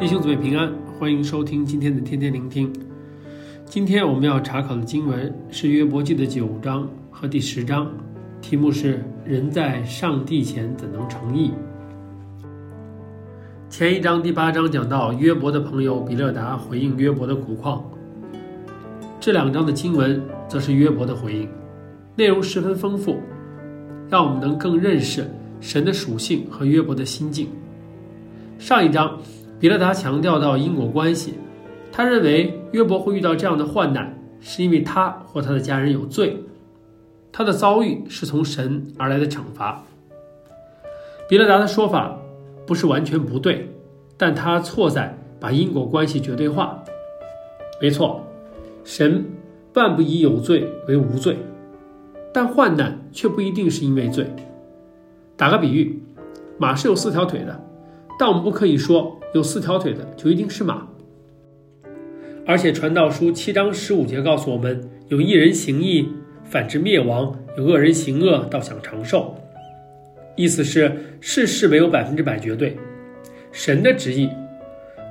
弟兄姊妹平安，欢迎收听今天的天天聆听。今天我们要查考的经文是约伯记的九章和第十章，题目是“人在上帝前怎能称义”。前一章第八章讲到约伯的朋友比勒达回应约伯的苦况，这两章的经文则是约伯的回应，内容十分丰富，让我们能更认识神的属性和约伯的心境。上一章。比勒达强调到因果关系，他认为约伯会遇到这样的患难，是因为他或他的家人有罪，他的遭遇是从神而来的惩罚。比勒达的说法不是完全不对，但他错在把因果关系绝对化。没错，神万不以有罪为无罪，但患难却不一定是因为罪。打个比喻，马是有四条腿的，但我们不可以说。有四条腿的就一定是马，而且传道书七章十五节告诉我们：有一人行义，反之灭亡；有恶人行恶，倒想长寿。意思是世事没有百分之百绝对，神的旨意，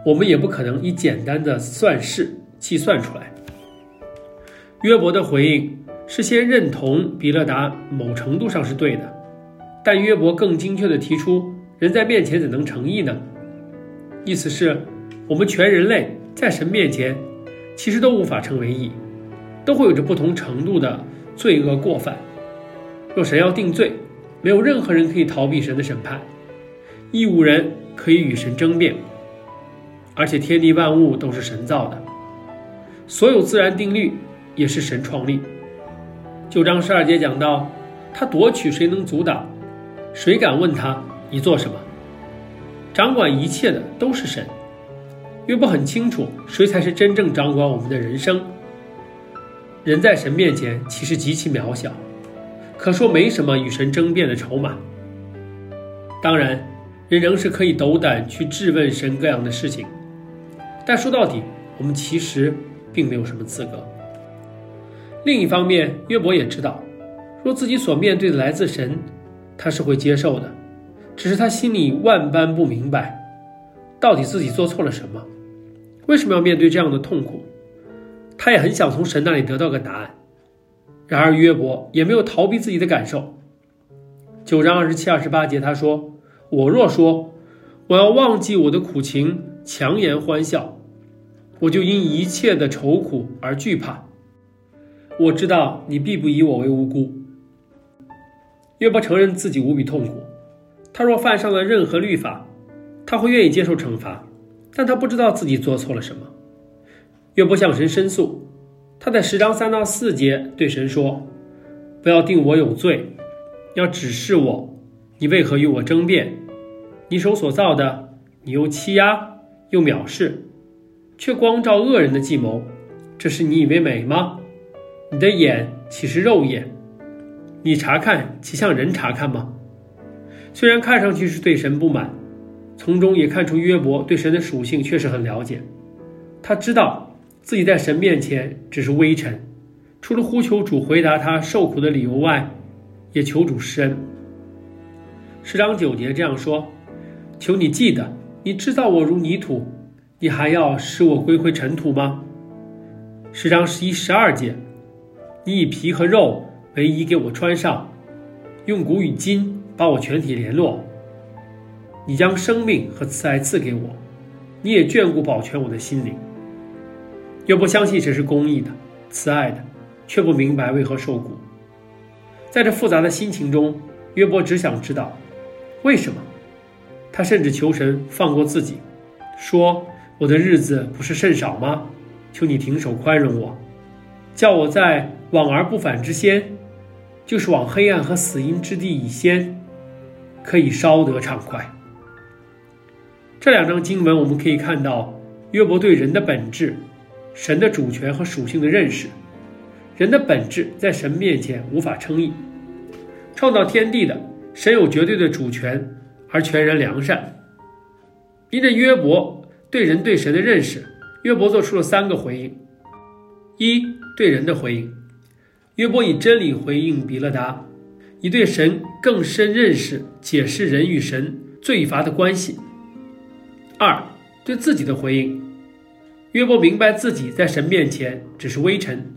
我们也不可能以简单的算式计算出来。约伯的回应是先认同比勒达某程度上是对的，但约伯更精确地提出：人在面前怎能成义呢？意思是，我们全人类在神面前，其实都无法称为义，都会有着不同程度的罪恶过犯。若神要定罪，没有任何人可以逃避神的审判，义无人可以与神争辩。而且天地万物都是神造的，所有自然定律也是神创立。九章十二节讲到，他夺取，谁能阻挡？谁敢问他，你做什么？掌管一切的都是神，约伯很清楚谁才是真正掌管我们的人生。人在神面前其实极其渺小，可说没什么与神争辩的筹码。当然，人仍是可以斗胆去质问神各样的事情，但说到底，我们其实并没有什么资格。另一方面，约伯也知道，若自己所面对的来自神，他是会接受的。只是他心里万般不明白，到底自己做错了什么？为什么要面对这样的痛苦？他也很想从神那里得到个答案。然而约伯也没有逃避自己的感受。九章二十七、二十八节，他说：“我若说我要忘记我的苦情，强颜欢笑，我就因一切的愁苦而惧怕。我知道你必不以我为无辜。”约伯承认自己无比痛苦。他若犯上了任何律法，他会愿意接受惩罚，但他不知道自己做错了什么。约伯向神申诉，他在十章三到四节对神说：“不要定我有罪，要指示我，你为何与我争辩？你手所造的，你又欺压又藐视，却光照恶人的计谋，这是你以为美吗？你的眼岂是肉眼？你查看岂像人查看吗？”虽然看上去是对神不满，从中也看出约伯对神的属性确实很了解。他知道自己在神面前只是微尘，除了呼求主回答他受苦的理由外，也求主施恩。十章九节这样说：“求你记得，你制造我如泥土，你还要使我归回尘土吗？”十章十一、十二节：“你以皮和肉为衣给我穿上，用骨与筋。”把我全体联络，你将生命和慈爱赐给我，你也眷顾保全我的心灵。约伯相信神是公义的、慈爱的，却不明白为何受苦。在这复杂的心情中，约伯只想知道为什么。他甚至求神放过自己，说：“我的日子不是甚少吗？求你停手宽容我，叫我在往而不返之先，就是往黑暗和死荫之地以先。”可以稍得畅快。这两章经文，我们可以看到约伯对人的本质、神的主权和属性的认识。人的本质在神面前无法称义。创造天地的神有绝对的主权，而全然良善。因着约伯对人对神的认识，约伯做出了三个回应：一、对人的回应，约伯以真理回应比勒达。以对神更深认识、解释人与神罪罚的关系。二，对自己的回应，约伯明白自己在神面前只是微尘，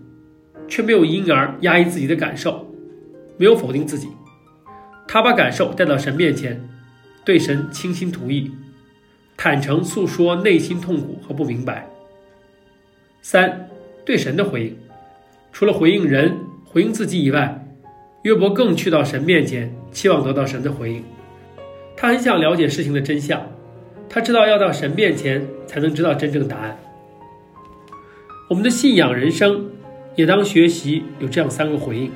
却没有因而压抑自己的感受，没有否定自己。他把感受带到神面前，对神倾心吐意，坦诚诉说内心痛苦和不明白。三，对神的回应，除了回应人、回应自己以外，约伯更去到神面前，期望得到神的回应。他很想了解事情的真相，他知道要到神面前才能知道真正答案。我们的信仰人生也当学习有这样三个回应。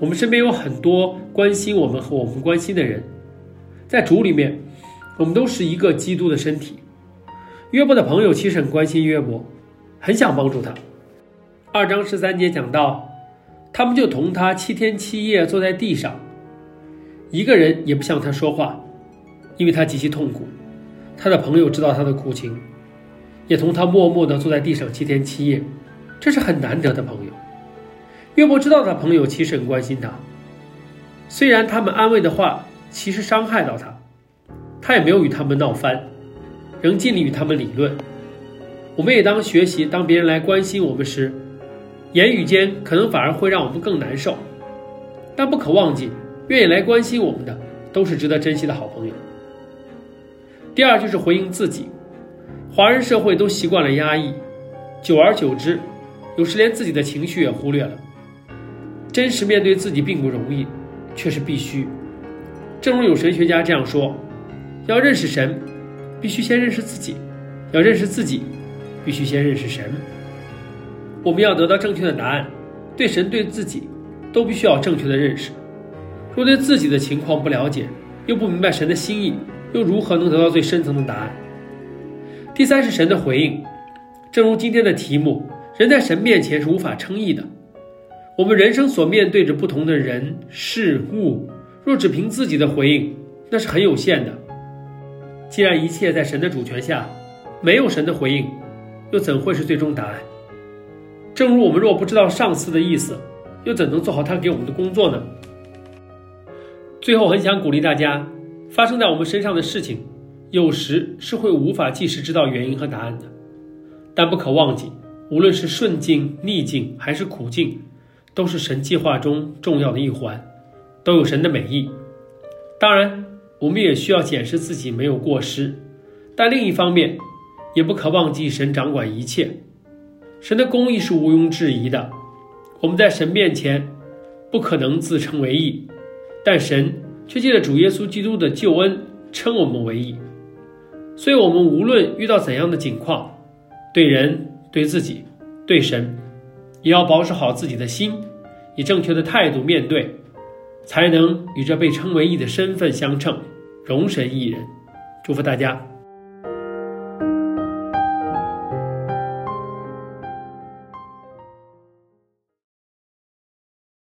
我们身边有很多关心我们和我们关心的人，在主里面，我们都是一个基督的身体。约伯的朋友其实很关心约伯，很想帮助他。二章十三节讲到。他们就同他七天七夜坐在地上，一个人也不向他说话，因为他极其痛苦。他的朋友知道他的苦情，也同他默默地坐在地上七天七夜，这是很难得的朋友。约伯知道他朋友其实很关心他，虽然他们安慰的话其实伤害到他，他也没有与他们闹翻，仍尽力与他们理论。我们也当学习，当别人来关心我们时。言语间可能反而会让我们更难受，但不可忘记，愿意来关心我们的都是值得珍惜的好朋友。第二就是回应自己，华人社会都习惯了压抑，久而久之，有时连自己的情绪也忽略了。真实面对自己并不容易，却是必须。正如有神学家这样说：要认识神，必须先认识自己；要认识自己，必须先认识神。我们要得到正确的答案，对神对自己都必须要正确的认识。若对自己的情况不了解，又不明白神的心意，又如何能得到最深层的答案？第三是神的回应，正如今天的题目，人在神面前是无法称义的。我们人生所面对着不同的人事物，若只凭自己的回应，那是很有限的。既然一切在神的主权下，没有神的回应，又怎会是最终答案？正如我们若不知道上司的意思，又怎能做好他给我们的工作呢？最后，很想鼓励大家，发生在我们身上的事情，有时是会无法即时知道原因和答案的，但不可忘记，无论是顺境、逆境还是苦境，都是神计划中重要的一环，都有神的美意。当然，我们也需要检视自己没有过失，但另一方面，也不可忘记神掌管一切。神的公义是毋庸置疑的，我们在神面前不可能自称为义，但神却借着主耶稣基督的救恩称我们为义。所以，我们无论遇到怎样的境况，对人、对自己、对神，也要保守好自己的心，以正确的态度面对，才能与这被称为义的身份相称，荣神益人。祝福大家。